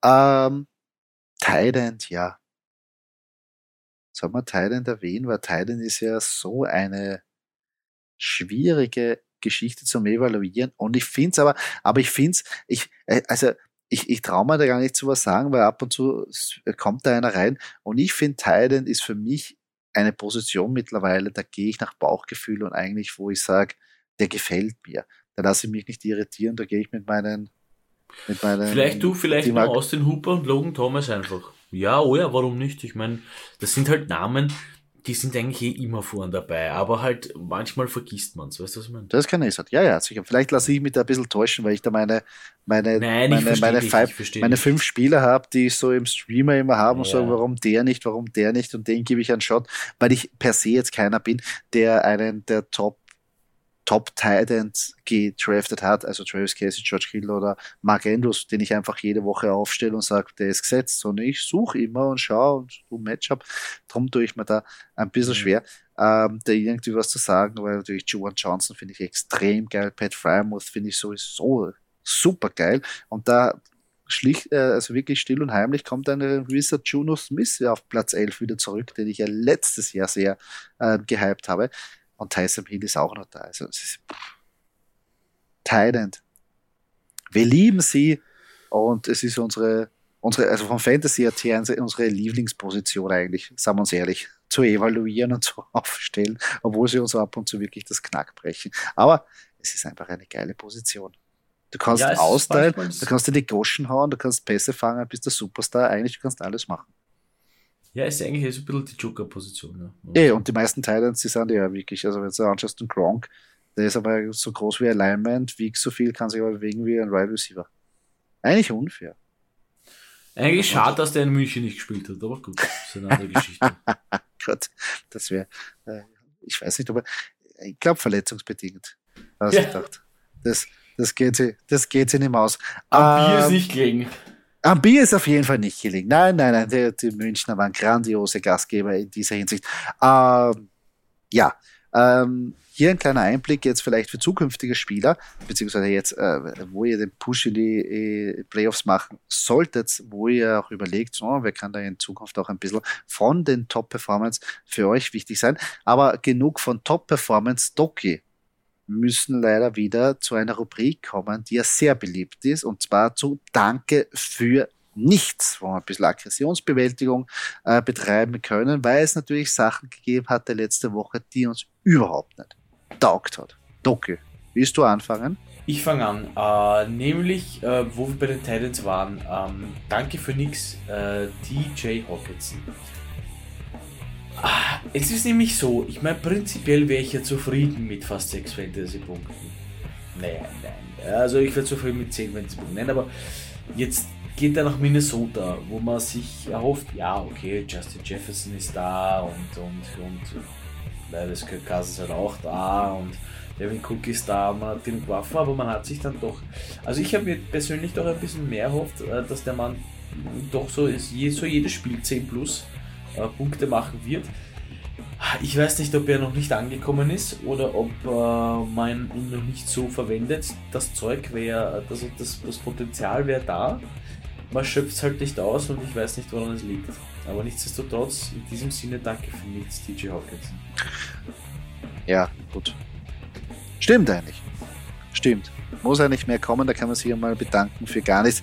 Ähm, Thailand, ja. Soll man Thailand erwähnen, weil Thailand ist ja so eine schwierige Geschichte zum Evaluieren. Und ich finde es aber, aber ich finde es, ich, äh, also ich, ich traue mir da gar nicht zu was sagen, weil ab und zu kommt da einer rein. Und ich finde, Thailand ist für mich eine Position mittlerweile, da gehe ich nach Bauchgefühl und eigentlich, wo ich sage, der gefällt mir. Da lasse ich mich nicht irritieren, da gehe ich mit meinen, mit meinen. Vielleicht du, vielleicht noch Austin Hooper und Logan Thomas einfach. Ja, oh ja, warum nicht? Ich meine, das sind halt Namen, die sind eigentlich eh immer vorn dabei, aber halt manchmal vergisst man es, weißt du, was ich meine? Das kann ich sagen. Ja, ja, sicher. Vielleicht lasse ich mich da ein bisschen täuschen, weil ich da meine, meine, Nein, meine, meine, dich, five, meine fünf Spieler habe, die ich so im Streamer immer habe und ja. so, warum der nicht, warum der nicht und den gebe ich einen Shot, weil ich per se jetzt keiner bin, der einen der Top Top Titans gedraftet hat, also Travis Casey, George Hill oder Mark Andrews, den ich einfach jede Woche aufstelle und sage, der ist gesetzt, sondern ich suche immer und schaue und so Matchup. Darum tue ich mir da ein bisschen mhm. schwer, ähm, da irgendwie was zu sagen, weil natürlich Juwan Johnson finde ich extrem geil, Pat Frymouth finde ich sowieso super geil und da schlicht, äh, also wirklich still und heimlich kommt eine Wizard Juno Smith auf Platz 11 wieder zurück, den ich ja letztes Jahr sehr äh, gehypt habe. Und Tyson Hill ist auch noch da. Also es ist Thailand. Wir lieben sie und es ist unsere, unsere also vom Fantasy her unsere Lieblingsposition eigentlich, sagen wir uns ehrlich, zu evaluieren und zu aufstellen, obwohl sie uns ab und zu wirklich das Knack brechen. Aber es ist einfach eine geile Position. Du kannst ja, austeilen, du kannst dir die Goschen hauen, du kannst Pässe fangen, bist der Superstar, eigentlich du kannst alles machen. Ja, ist eigentlich so ein bisschen die Joker-Position. Ja. ja, und die meisten Titans, die sind ja wirklich, also wenn du anschaust, den Gronk, der ist aber so groß wie Alignment, wiegt so viel, kann sich aber bewegen wie ein Wide Receiver. Eigentlich unfair. Eigentlich schade, dass der in München nicht gespielt hat, aber gut, das ist eine andere Geschichte. Gott, das wäre, äh, ich weiß nicht, aber ich glaube verletzungsbedingt. Also ja. ich gedacht, das, das geht sie, das geht sie nicht mehr aus. Am ähm, Bier ist nicht gelegen. Am Bier ist auf jeden Fall nicht gelegen. Nein, nein, nein, die, die Münchner waren grandiose Gastgeber in dieser Hinsicht. Ähm, ja, ähm, hier ein kleiner Einblick jetzt vielleicht für zukünftige Spieler, beziehungsweise jetzt, äh, wo ihr den Push in die äh, Playoffs machen solltet, wo ihr auch überlegt, oh, wer kann da in Zukunft auch ein bisschen von den Top-Performance für euch wichtig sein. Aber genug von Top-Performance. Doki müssen leider wieder zu einer Rubrik kommen, die ja sehr beliebt ist, und zwar zu Danke für nichts, wo wir ein bisschen Aggressionsbewältigung äh, betreiben können, weil es natürlich Sachen gegeben hat der letzte Woche, die uns überhaupt nicht taugt hat. Doki, willst du anfangen? Ich fange an, äh, nämlich, äh, wo wir bei den Titans waren, ähm, danke für nix, äh, DJ Hawkinson. Ah, es ist nämlich so, ich meine, prinzipiell wäre ich ja zufrieden mit fast 6 Fantasy-Punkten. Nein, nein. Also ich wäre zufrieden mit 10 Fantasy-Punkten. Nein, aber jetzt geht er nach Minnesota, wo man sich erhofft, ja, okay, Justin Jefferson ist da und, und, und leider ist Kirk Cousins halt auch da und Devin Cook ist da, man hat genug Waffen, aber man hat sich dann doch, also ich habe mir persönlich doch ein bisschen mehr erhofft, äh, dass der Mann doch so, ist, so jedes Spiel 10 plus äh, Punkte machen wird. Ich weiß nicht, ob er noch nicht angekommen ist oder ob äh, man ihn noch nicht so verwendet. Das Zeug wäre, also das, das Potenzial wäre da. Man schöpft es halt nicht aus und ich weiß nicht, woran es liegt. Aber nichtsdestotrotz, in diesem Sinne danke für nichts, DJ Hawkinson. Ja, gut. Stimmt eigentlich. Stimmt. Muss eigentlich mehr kommen, da kann man sich einmal bedanken für gar nichts.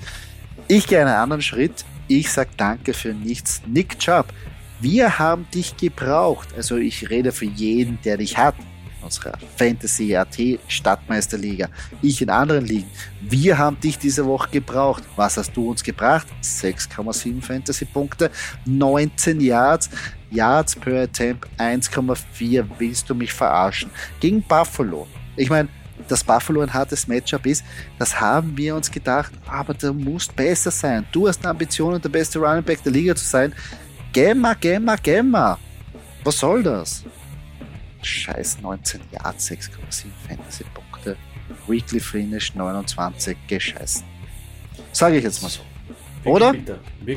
Ich gehe einen anderen Schritt. Ich sage danke für nichts. Nick Chubb, wir haben dich gebraucht. Also ich rede für jeden, der dich hat. Unserer Fantasy AT Stadtmeisterliga. Ich in anderen Ligen. Wir haben dich diese Woche gebraucht. Was hast du uns gebracht? 6,7 Fantasy-Punkte, 19 Yards, Yards per Attempt 1,4. Willst du mich verarschen? Gegen Buffalo. Ich meine, dass Buffalo ein hartes Matchup ist, das haben wir uns gedacht, aber du musst besser sein. Du hast Ambitionen, der beste Running Back der Liga zu sein. Gemma, Gemma, Gemma. Was soll das? Scheiß 19 Yards, 6,7 Fantasy-Punkte. Weekly Finish 29, gescheißen. Sage ich jetzt mal so. Oder?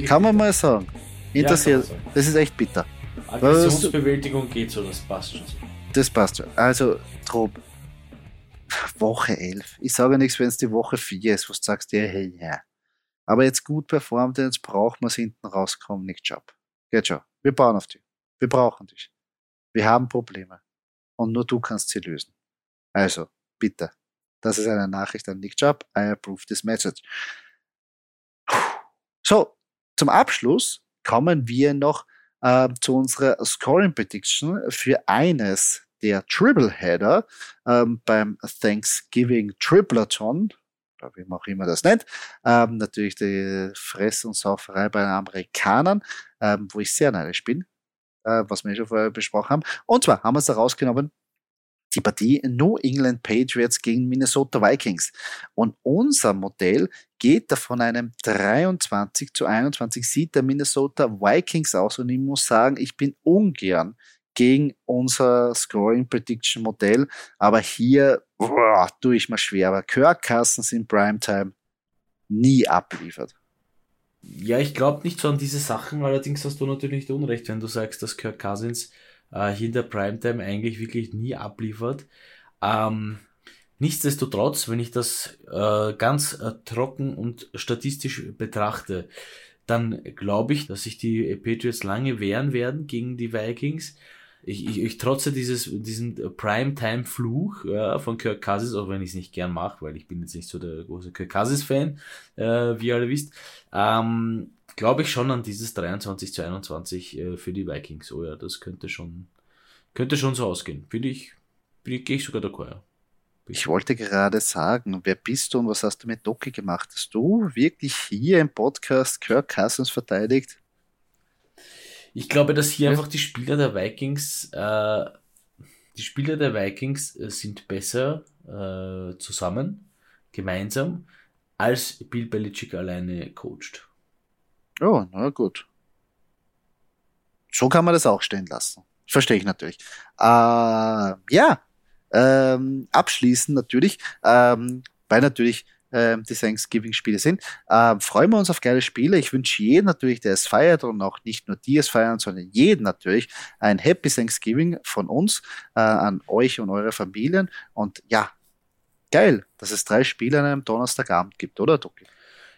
Kann man mal sagen. Interessiert. Ja, das ist echt bitter. Aggressionsbewältigung geht so, das passt schon so. Das passt schon. Also, Trob, Woche 11. Ich sage nichts, wenn es die Woche 4 ist, wo du sagst, ja, hey, ja. Aber jetzt gut performt, jetzt braucht man es hinten rauskommen, nicht Job. Geht schon. Wir bauen auf dich. Wir brauchen dich. Wir haben Probleme. Und nur du kannst sie lösen. Also, bitte. Das ist eine Nachricht an Nick Job. I approve this message. So, zum Abschluss kommen wir noch äh, zu unserer Scoring Prediction für eines der Tripleheader ähm, beim Thanksgiving Tripleton, oder wie man auch immer das nennt, ähm, natürlich die Fress- und Sauferei bei den Amerikanern, ähm, wo ich sehr neidisch bin, äh, was wir schon vorher besprochen haben. Und zwar haben wir es da rausgenommen, die Partie New England Patriots gegen Minnesota Vikings. Und unser Modell geht da von einem 23 zu 21 Sieg der Minnesota Vikings aus. Und ich muss sagen, ich bin ungern gegen unser Scoring Prediction Modell. Aber hier boah, tue ich mir schwer. Aber Kirk Cousins in Primetime nie abliefert. Ja, ich glaube nicht so an diese Sachen. Allerdings hast du natürlich Unrecht, wenn du sagst, dass Kirk Cousins äh, hier in der Primetime eigentlich wirklich nie abliefert. Ähm, nichtsdestotrotz, wenn ich das äh, ganz äh, trocken und statistisch betrachte, dann glaube ich, dass sich die Patriots lange wehren werden gegen die Vikings ich, ich, ich trotze dieses, diesen Primetime-Fluch ja, von Kirk Cousins, auch wenn ich es nicht gern mache, weil ich bin jetzt nicht so der große Kirk Cousins-Fan, äh, wie ihr alle wisst, ähm, glaube ich schon an dieses 23 zu 21 äh, für die Vikings. Oh ja, das könnte schon, könnte schon so ausgehen. Finde ich, gehe ich sogar d'accord. Ja. Ich wollte gerade sagen, wer bist du und was hast du mit Doki gemacht? Hast du wirklich hier im Podcast Kirk Cousins verteidigt? Ich glaube, dass hier einfach die Spieler der Vikings, äh, die Spieler der Vikings äh, sind besser äh, zusammen, gemeinsam, als Bill Belichick alleine coacht. Oh, na gut. So kann man das auch stehen lassen. Verstehe ich natürlich. Äh, ja, ähm, abschließend natürlich, ähm, weil natürlich äh, die Thanksgiving-Spiele sind. Äh, freuen wir uns auf geile Spiele. Ich wünsche jedem natürlich, der es feiert und auch nicht nur die es feiern, sondern jeden natürlich ein Happy Thanksgiving von uns äh, an euch und eure Familien. Und ja, geil, dass es drei Spiele an einem Donnerstagabend gibt, oder Doki?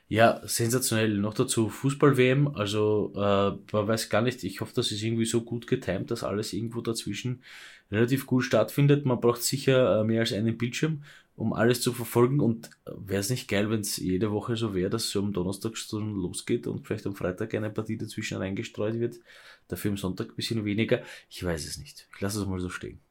Ja, sensationell. Noch dazu Fußball-WM. Also äh, man weiß gar nicht, ich hoffe, das ist irgendwie so gut getimt, dass alles irgendwo dazwischen relativ gut stattfindet. Man braucht sicher äh, mehr als einen Bildschirm um alles zu verfolgen. Und wäre es nicht geil, wenn es jede Woche so wäre, dass so am Donnerstag schon losgeht und vielleicht am Freitag eine Partie dazwischen reingestreut wird, dafür am Sonntag ein bisschen weniger. Ich weiß es nicht. Ich lasse es mal so stehen.